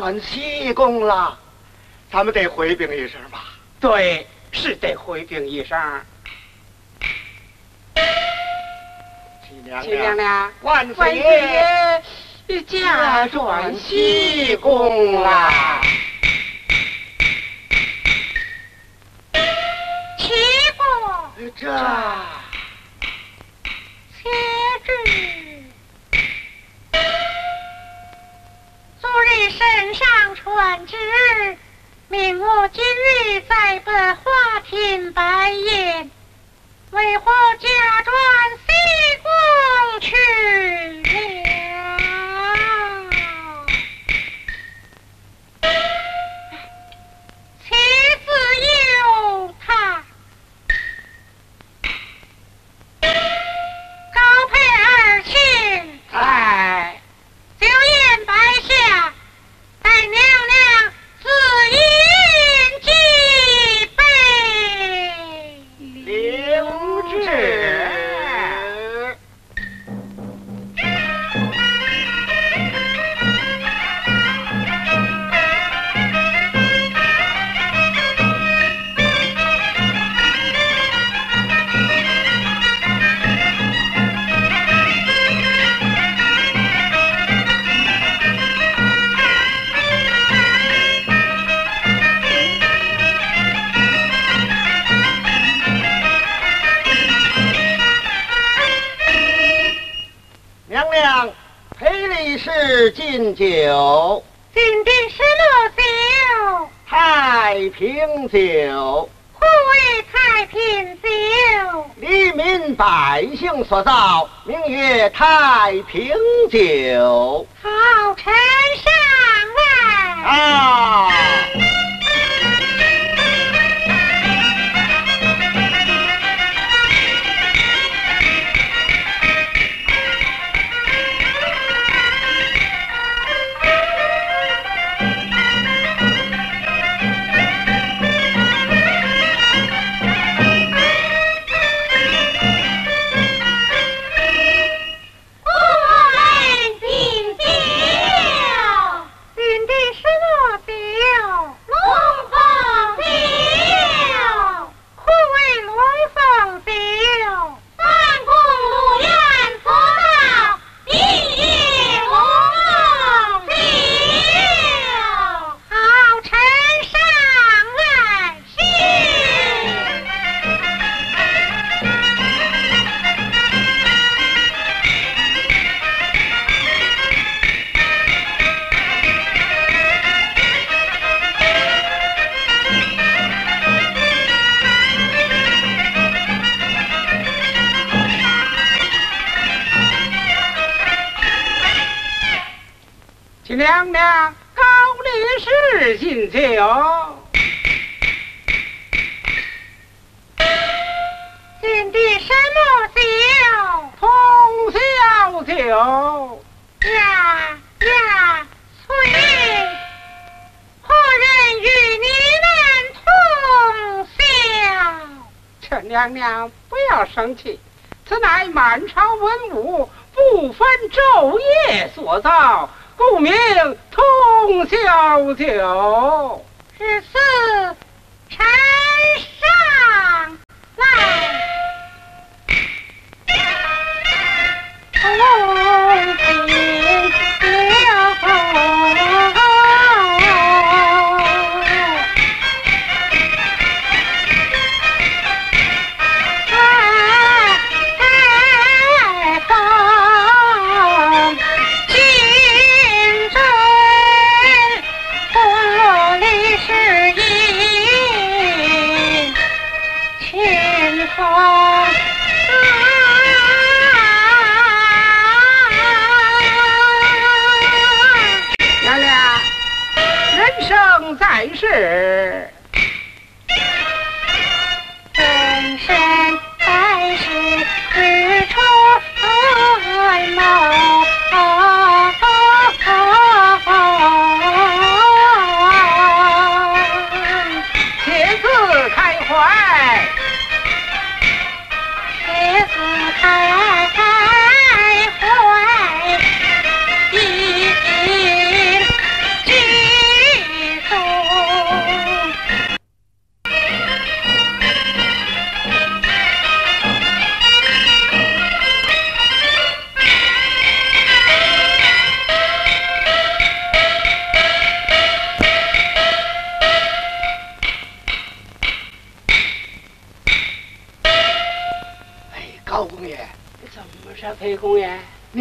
转西宫了，咱们得回禀一声吧。对，是得回禀一声。七娘娘，万岁爷驾转西宫了。起过这。上传旨，命我今日在本花厅拜宴，为何假装西宫去。娘娘，不要生气，此乃满朝文武不分昼夜所造。故名通宵酒，是四臣上来。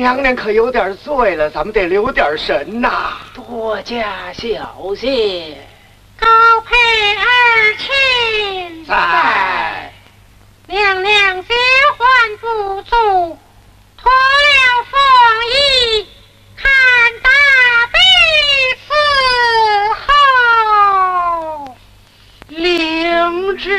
娘娘可有点醉了，咱们得留点神呐。多加小心。高配儿亲在，娘娘结婚不足，脱了凤衣，看大婢伺候。灵芝。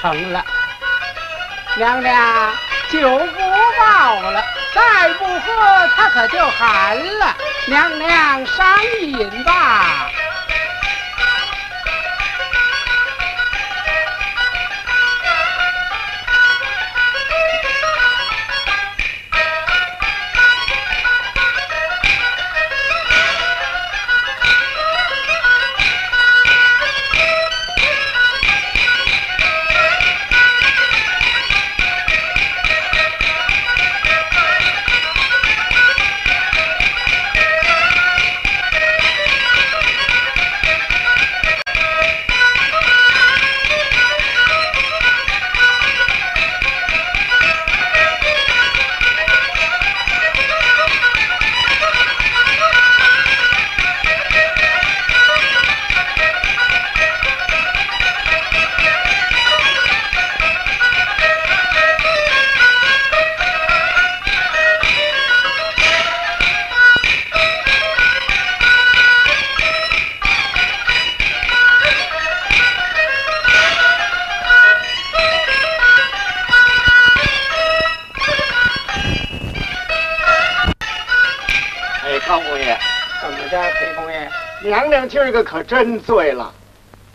成了。娘娘，酒不饱了，再不喝他可就寒了。娘娘赏饮吧。娘娘今儿个可真醉了，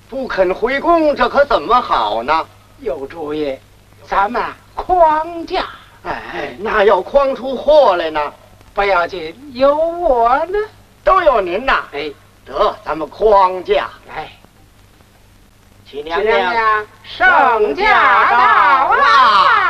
不肯回宫，这可怎么好呢？有主意，咱们框架，哎，那要框出祸来呢，不要紧，有我呢。都有您呐。哎，得，咱们框架，来，请娘娘娘娘圣驾到啦！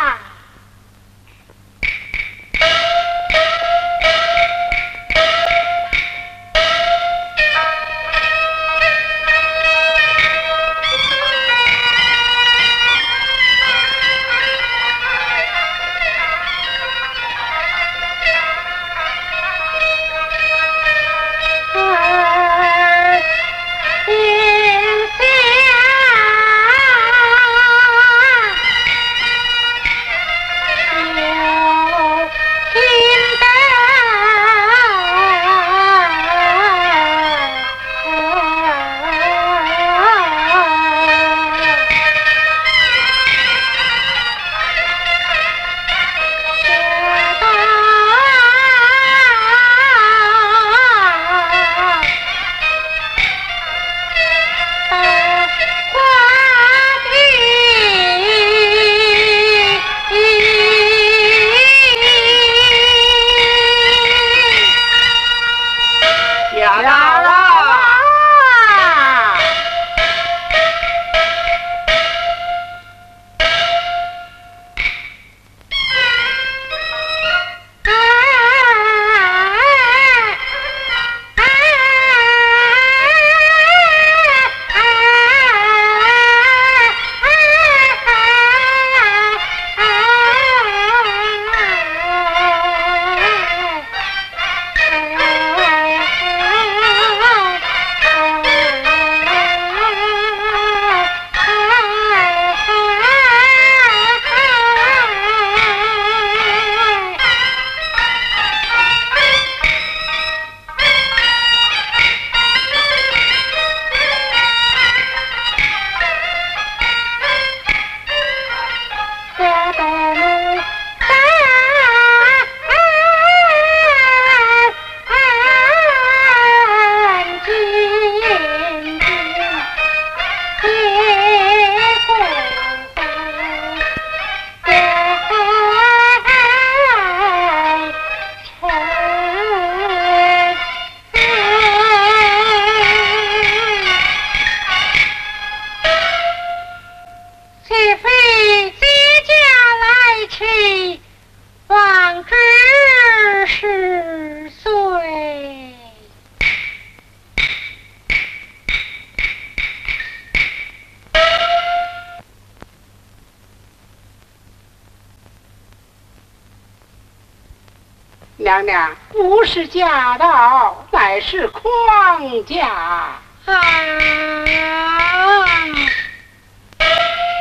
不是驾到，乃是框架，啊，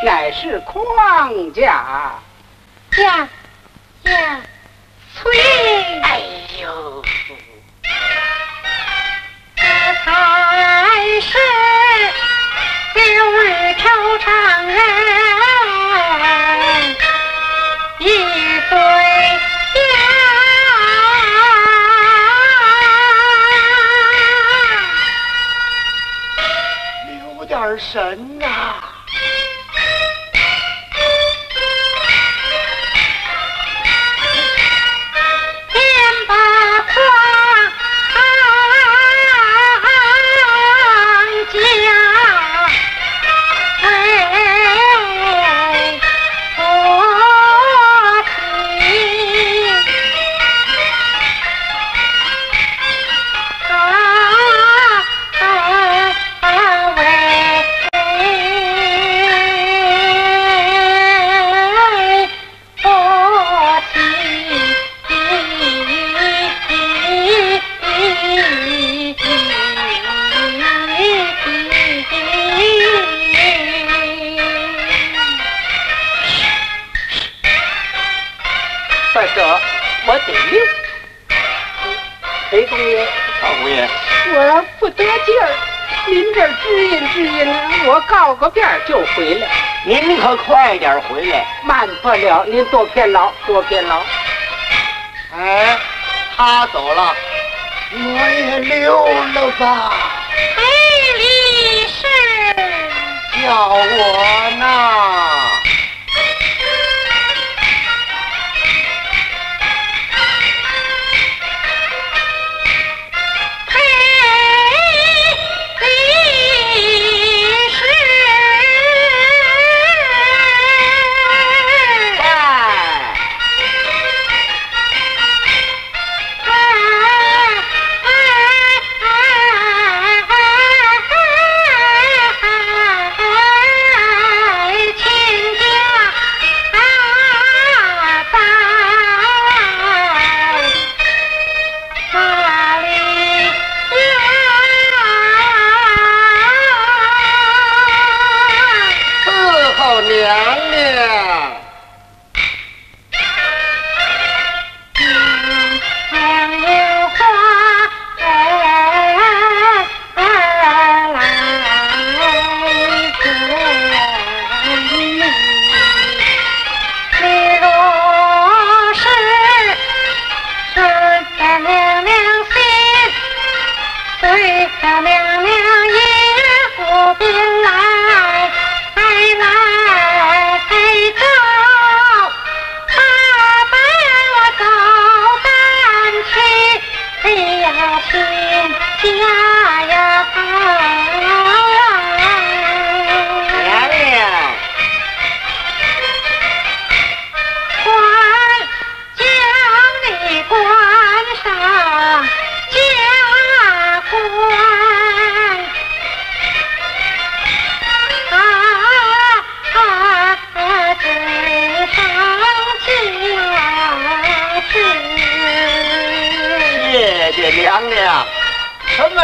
乃是框架。呀，留我得命。裴公爷，老姑爷，我不得劲儿，您这儿指引指引，我告个遍儿就回来。您可快点回来。慢不了，您多偏劳，多偏劳。哎，他走了，我也溜了吧。裴理事。叫我呢。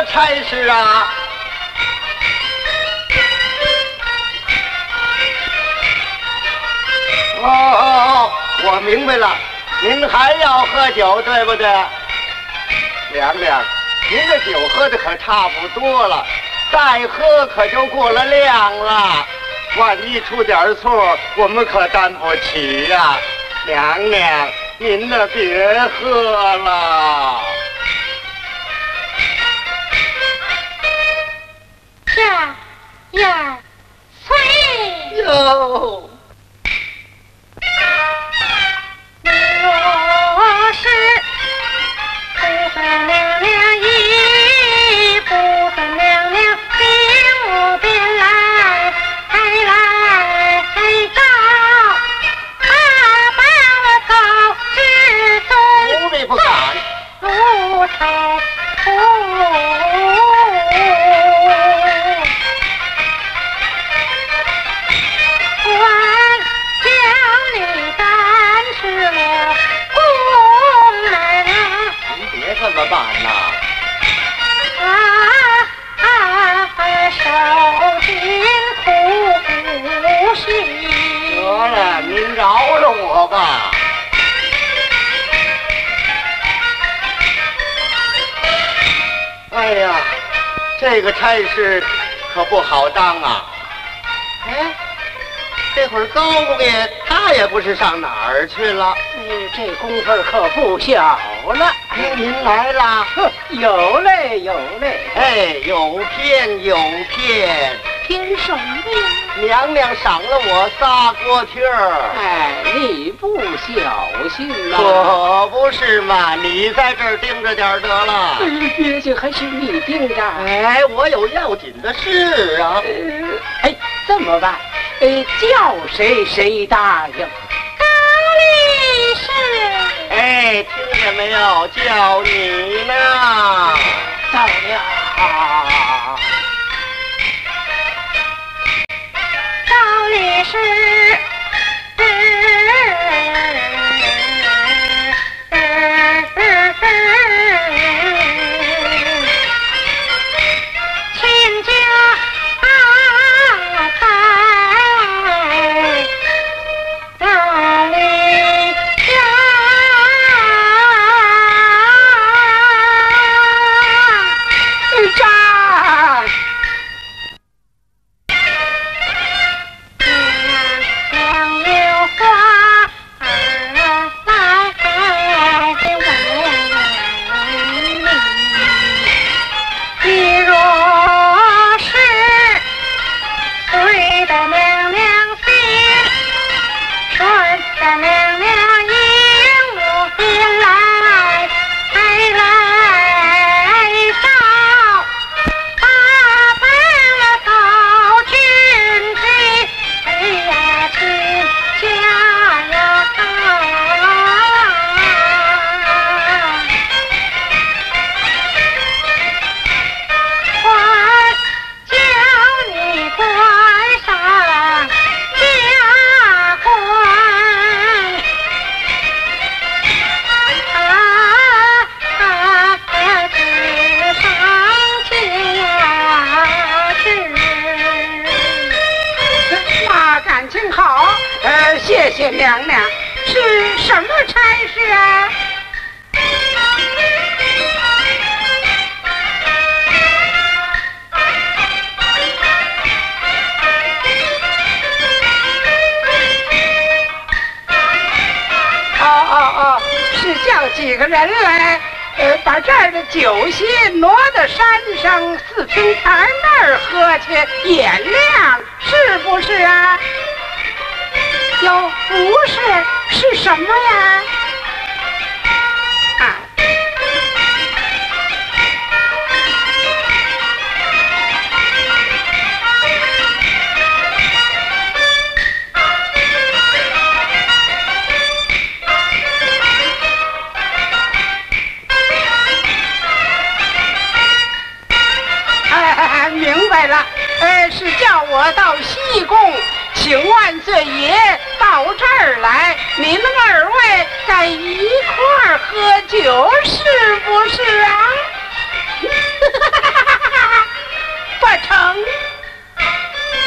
差事啊？哦哦哦，我明白了，您还要喝酒，对不对？娘娘，您这酒喝的可差不多了，再喝可就过了量了。万一出点错，我们可担不起呀、娘娘，您呢别喝了。呀，催！哟，差事可不好当啊！哎，这会儿高姑爷他也不知上哪儿去了。哎，这功夫可不小了。哎，您来啦！呵，有嘞有嘞。哎，有片有片，凭什么呀？娘娘赏了我仨锅贴儿。哎，你不小心呐、可不是嘛！你在这儿盯着点儿得了。哎，别介，还是你盯着。哎，我有要紧的事啊。呃，哎，这么办？哎，叫谁谁答应。高力士，哎，听见没有？叫你呢。到了。你是。谢谢娘娘。是什么差事啊？哦哦哦，是叫几个人来，呃，把这儿的酒席挪到山上四平台那儿喝去，也亮是不是啊？有，不是，是什么呀？啊，哎，明白了，呃，是叫我到西宫请万岁爷到这儿来，您二位在一块儿喝酒，是不是啊？不成，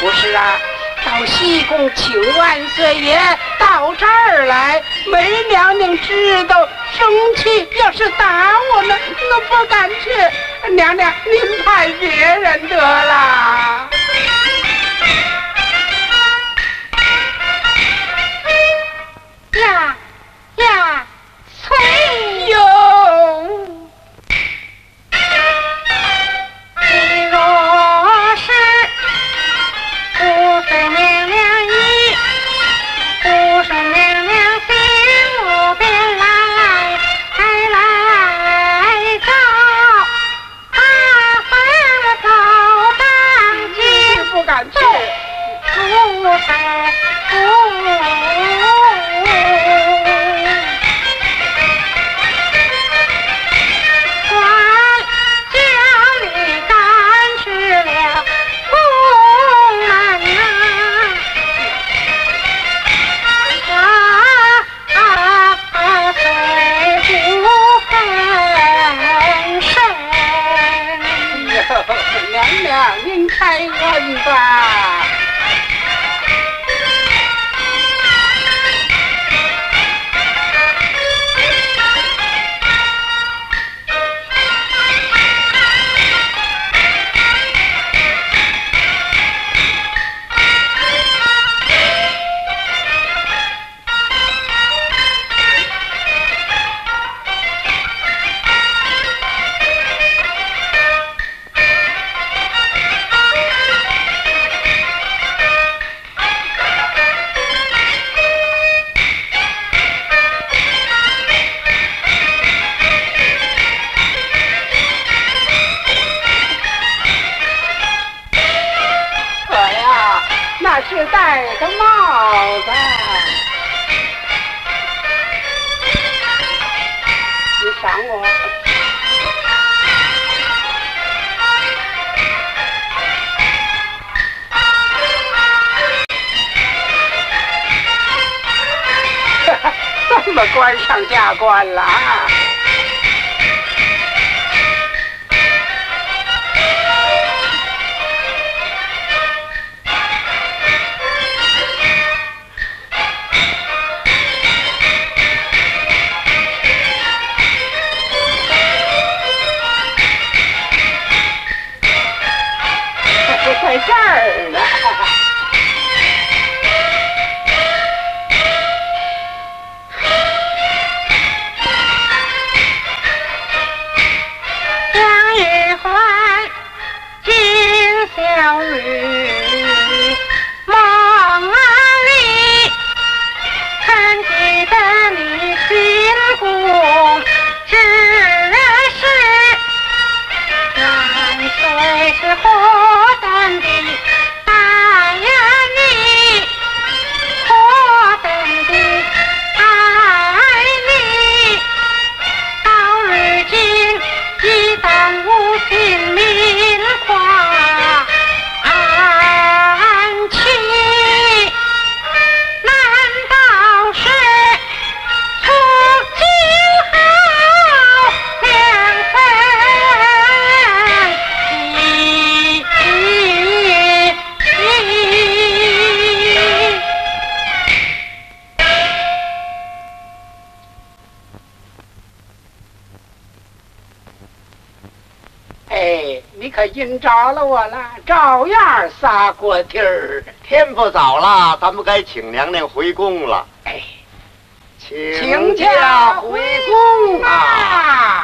不是啊。到西宫请万岁爷到这儿来，梅娘娘知道生气，要是打我们，那不敢去。娘娘，您派别人得。过地儿，天不早了，咱们该请娘娘回宫了。哎，请驾回宫啊。